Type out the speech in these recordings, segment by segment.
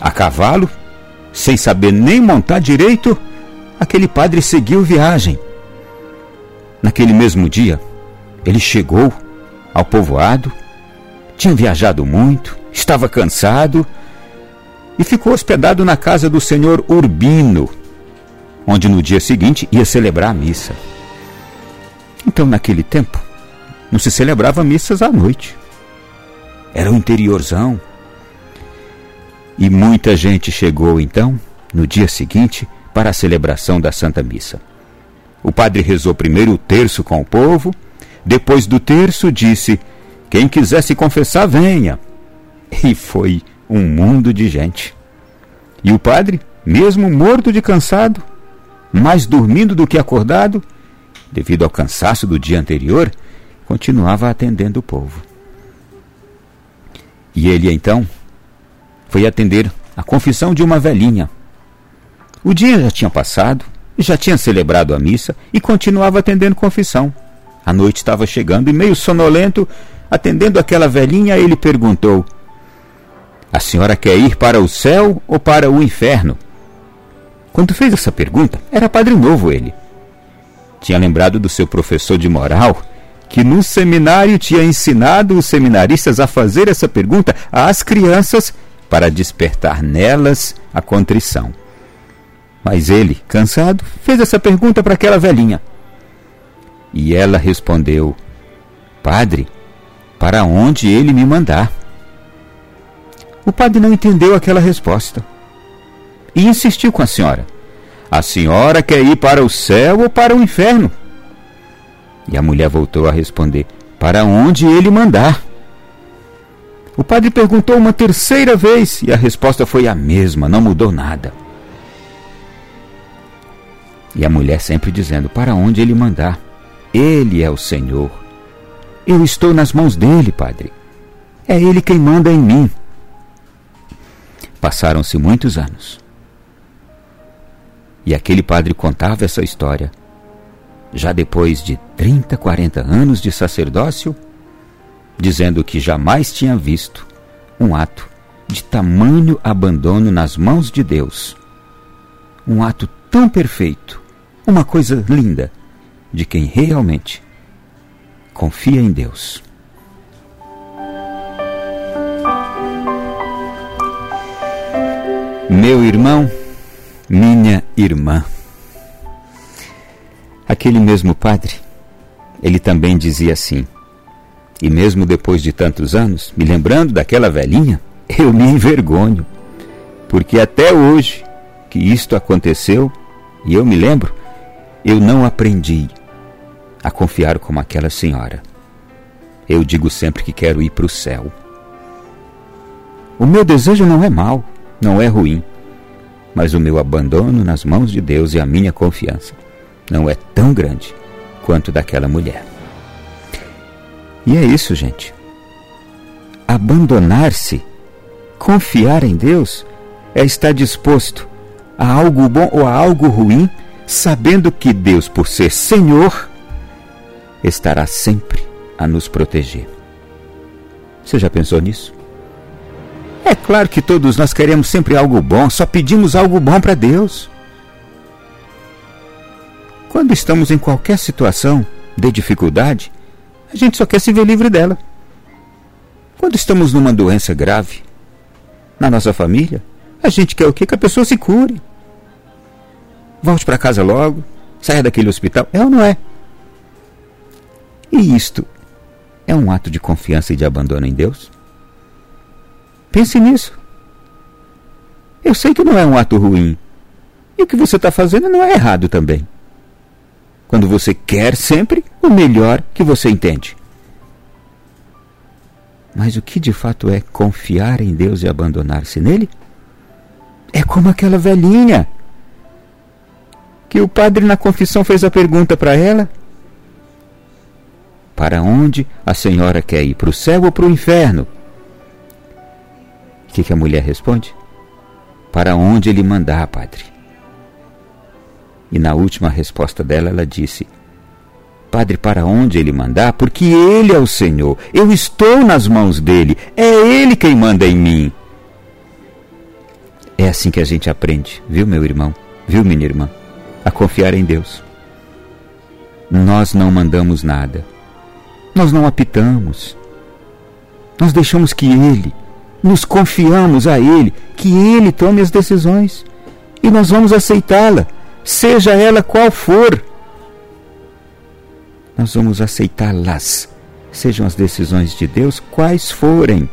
A cavalo, sem saber nem montar direito, aquele padre seguiu viagem. Naquele mesmo dia, ele chegou ao povoado, tinha viajado muito, estava cansado e ficou hospedado na casa do senhor Urbino, onde no dia seguinte ia celebrar a missa. Então, naquele tempo, não se celebrava missas à noite. Era o interiorzão. E muita gente chegou então, no dia seguinte, para a celebração da Santa Missa. O padre rezou primeiro o terço com o povo, depois do terço disse: Quem quiser se confessar, venha. E foi um mundo de gente. E o padre, mesmo morto de cansado, mais dormindo do que acordado, devido ao cansaço do dia anterior, continuava atendendo o povo. E ele então foi atender a confissão de uma velhinha. O dia já tinha passado, já tinha celebrado a missa e continuava atendendo confissão. A noite estava chegando e, meio sonolento, atendendo aquela velhinha, ele perguntou: A senhora quer ir para o céu ou para o inferno? Quando fez essa pergunta, era padre novo ele. Tinha lembrado do seu professor de moral, que no seminário tinha ensinado os seminaristas a fazer essa pergunta às crianças para despertar nelas a contrição. Mas ele, cansado, fez essa pergunta para aquela velhinha. E ela respondeu: Padre, para onde ele me mandar? O padre não entendeu aquela resposta e insistiu com a senhora: A senhora quer ir para o céu ou para o inferno? E a mulher voltou a responder: Para onde ele mandar? O padre perguntou uma terceira vez e a resposta foi a mesma, não mudou nada. E a mulher sempre dizendo: Para onde ele mandar? Ele é o Senhor. Eu estou nas mãos dele, Padre. É ele quem manda em mim. Passaram-se muitos anos. E aquele padre contava essa história. Já depois de 30, 40 anos de sacerdócio, dizendo que jamais tinha visto um ato de tamanho abandono nas mãos de Deus. Um ato tão perfeito, uma coisa linda, de quem realmente confia em Deus. Meu irmão, minha irmã. Aquele mesmo padre, ele também dizia assim, e mesmo depois de tantos anos, me lembrando daquela velhinha, eu me envergonho, porque até hoje que isto aconteceu, e eu me lembro, eu não aprendi a confiar como aquela senhora. Eu digo sempre que quero ir para o céu. O meu desejo não é mau, não é ruim, mas o meu abandono nas mãos de Deus e a minha confiança não é tão grande quanto daquela mulher. E é isso, gente. Abandonar-se, confiar em Deus, é estar disposto a algo bom ou a algo ruim, sabendo que Deus, por ser Senhor, estará sempre a nos proteger. Você já pensou nisso? É claro que todos nós queremos sempre algo bom, só pedimos algo bom para Deus. Quando estamos em qualquer situação de dificuldade, a gente só quer se ver livre dela. Quando estamos numa doença grave, na nossa família, a gente quer o quê? Que a pessoa se cure. Volte para casa logo, saia daquele hospital. É ou não é? E isto é um ato de confiança e de abandono em Deus? Pense nisso. Eu sei que não é um ato ruim. E o que você está fazendo não é errado também. Quando você quer sempre o melhor que você entende. Mas o que de fato é confiar em Deus e abandonar-se nele? É como aquela velhinha que o padre na confissão fez a pergunta para ela para onde a senhora quer ir? Para o céu ou para o inferno? O que, que a mulher responde? Para onde ele mandar, padre. E na última resposta dela, ela disse: Padre, para onde ele mandar? Porque ele é o Senhor. Eu estou nas mãos dele. É ele quem manda em mim. assim que a gente aprende, viu, meu irmão? Viu, minha irmã? A confiar em Deus. Nós não mandamos nada. Nós não apitamos. Nós deixamos que Ele, nos confiamos a Ele, que Ele tome as decisões. E nós vamos aceitá-la, seja ela qual for. Nós vamos aceitá-las, sejam as decisões de Deus quais forem.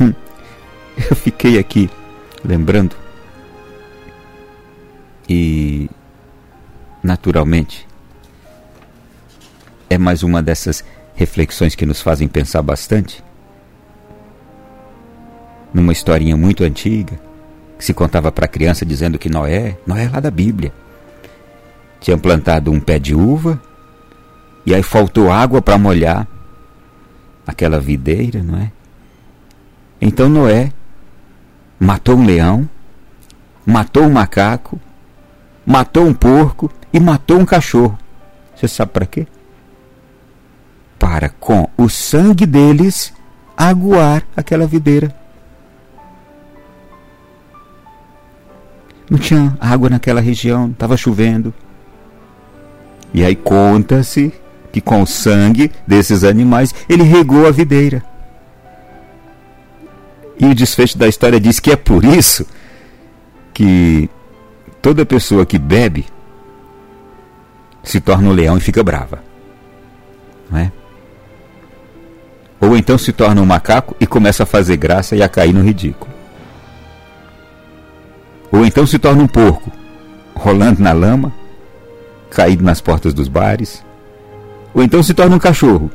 Hum, eu fiquei aqui lembrando e naturalmente é mais uma dessas reflexões que nos fazem pensar bastante. Numa historinha muito antiga, se contava para a criança dizendo que Noé, Noé é lá da Bíblia, tinha plantado um pé de uva e aí faltou água para molhar aquela videira, não é? Então Noé matou um leão, matou um macaco, matou um porco e matou um cachorro. Você sabe para quê? Para com o sangue deles aguar aquela videira. Não tinha água naquela região, estava chovendo. E aí conta-se que com o sangue desses animais ele regou a videira. E o desfecho da história diz que é por isso que toda pessoa que bebe se torna um leão e fica brava. Não é? Ou então se torna um macaco e começa a fazer graça e a cair no ridículo. Ou então se torna um porco, rolando na lama, caído nas portas dos bares. Ou então se torna um cachorro,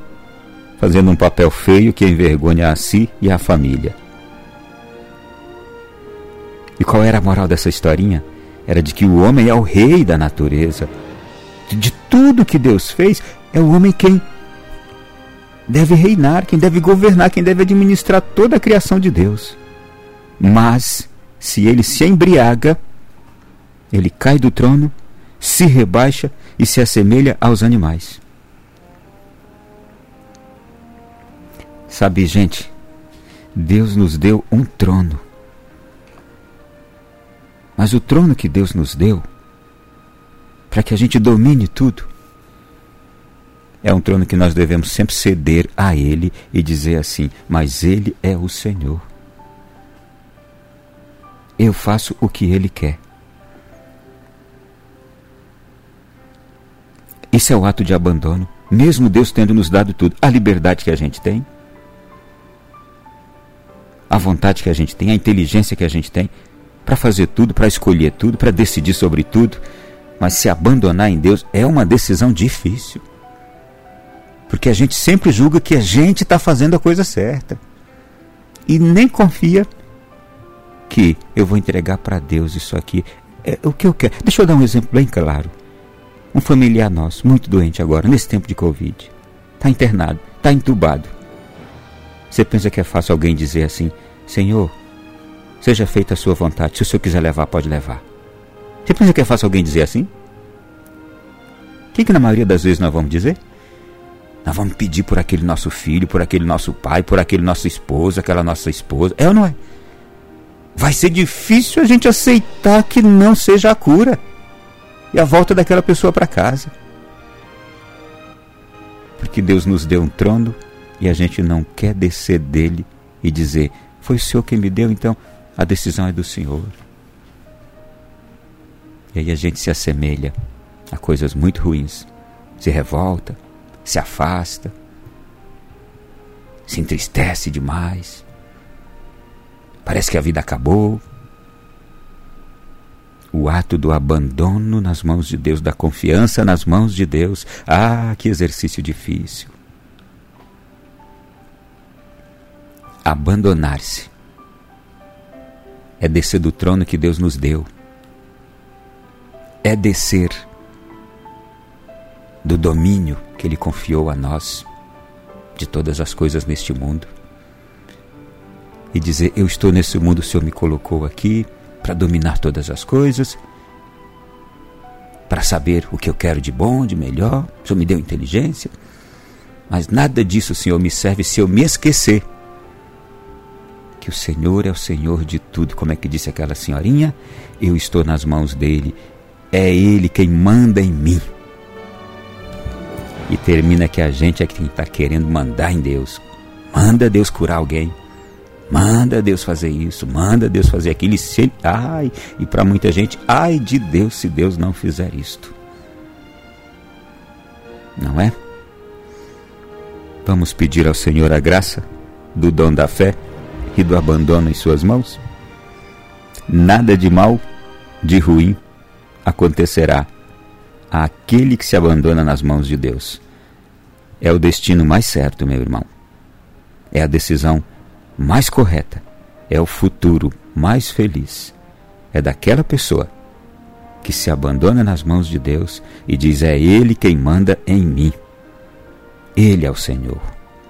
fazendo um papel feio que envergonha a si e a família. E qual era a moral dessa historinha? Era de que o homem é o rei da natureza. De tudo que Deus fez, é o homem quem deve reinar, quem deve governar, quem deve administrar toda a criação de Deus. Mas, se ele se embriaga, ele cai do trono, se rebaixa e se assemelha aos animais. Sabe, gente, Deus nos deu um trono. Mas o trono que Deus nos deu, para que a gente domine tudo, é um trono que nós devemos sempre ceder a Ele e dizer assim: Mas Ele é o Senhor. Eu faço o que Ele quer. Isso é o ato de abandono, mesmo Deus tendo nos dado tudo, a liberdade que a gente tem, a vontade que a gente tem, a inteligência que a gente tem, para fazer tudo, para escolher tudo, para decidir sobre tudo. Mas se abandonar em Deus é uma decisão difícil. Porque a gente sempre julga que a gente está fazendo a coisa certa. E nem confia que eu vou entregar para Deus isso aqui. É o que eu quero. Deixa eu dar um exemplo bem claro. Um familiar nosso, muito doente agora, nesse tempo de Covid. Está internado, está entubado. Você pensa que é fácil alguém dizer assim: Senhor, Seja feita a sua vontade. Se o senhor quiser levar, pode levar. Você pensa que é fácil alguém dizer assim? O que, que na maioria das vezes nós vamos dizer? Nós vamos pedir por aquele nosso filho, por aquele nosso pai, por aquele nosso esposo, aquela nossa esposa. É ou não é? Vai ser difícil a gente aceitar que não seja a cura e a volta daquela pessoa para casa. Porque Deus nos deu um trono e a gente não quer descer dele e dizer: Foi o Senhor quem me deu, então a decisão é do Senhor. E aí a gente se assemelha a coisas muito ruins, se revolta, se afasta, se entristece demais. Parece que a vida acabou. O ato do abandono nas mãos de Deus, da confiança nas mãos de Deus. Ah, que exercício difícil. Abandonar-se é descer do trono que Deus nos deu. É descer do domínio que Ele confiou a nós de todas as coisas neste mundo. E dizer: Eu estou nesse mundo, o Senhor me colocou aqui para dominar todas as coisas, para saber o que eu quero de bom, de melhor. O Senhor me deu inteligência. Mas nada disso, Senhor, me serve se eu me esquecer que o Senhor é o Senhor de tudo. Como é que disse aquela senhorinha? Eu estou nas mãos dele. É ele quem manda em mim. E termina que a gente é quem está querendo mandar em Deus. Manda Deus curar alguém. Manda Deus fazer isso, manda Deus fazer aquilo. E se, ai, e para muita gente, ai de Deus se Deus não fizer isto. Não é? Vamos pedir ao Senhor a graça do dom da fé e do abandono em Suas mãos? Nada de mal, de ruim, acontecerá àquele que se abandona nas mãos de Deus. É o destino mais certo, meu irmão. É a decisão mais correta. É o futuro mais feliz. É daquela pessoa que se abandona nas mãos de Deus e diz: É Ele quem manda em mim. Ele é o Senhor.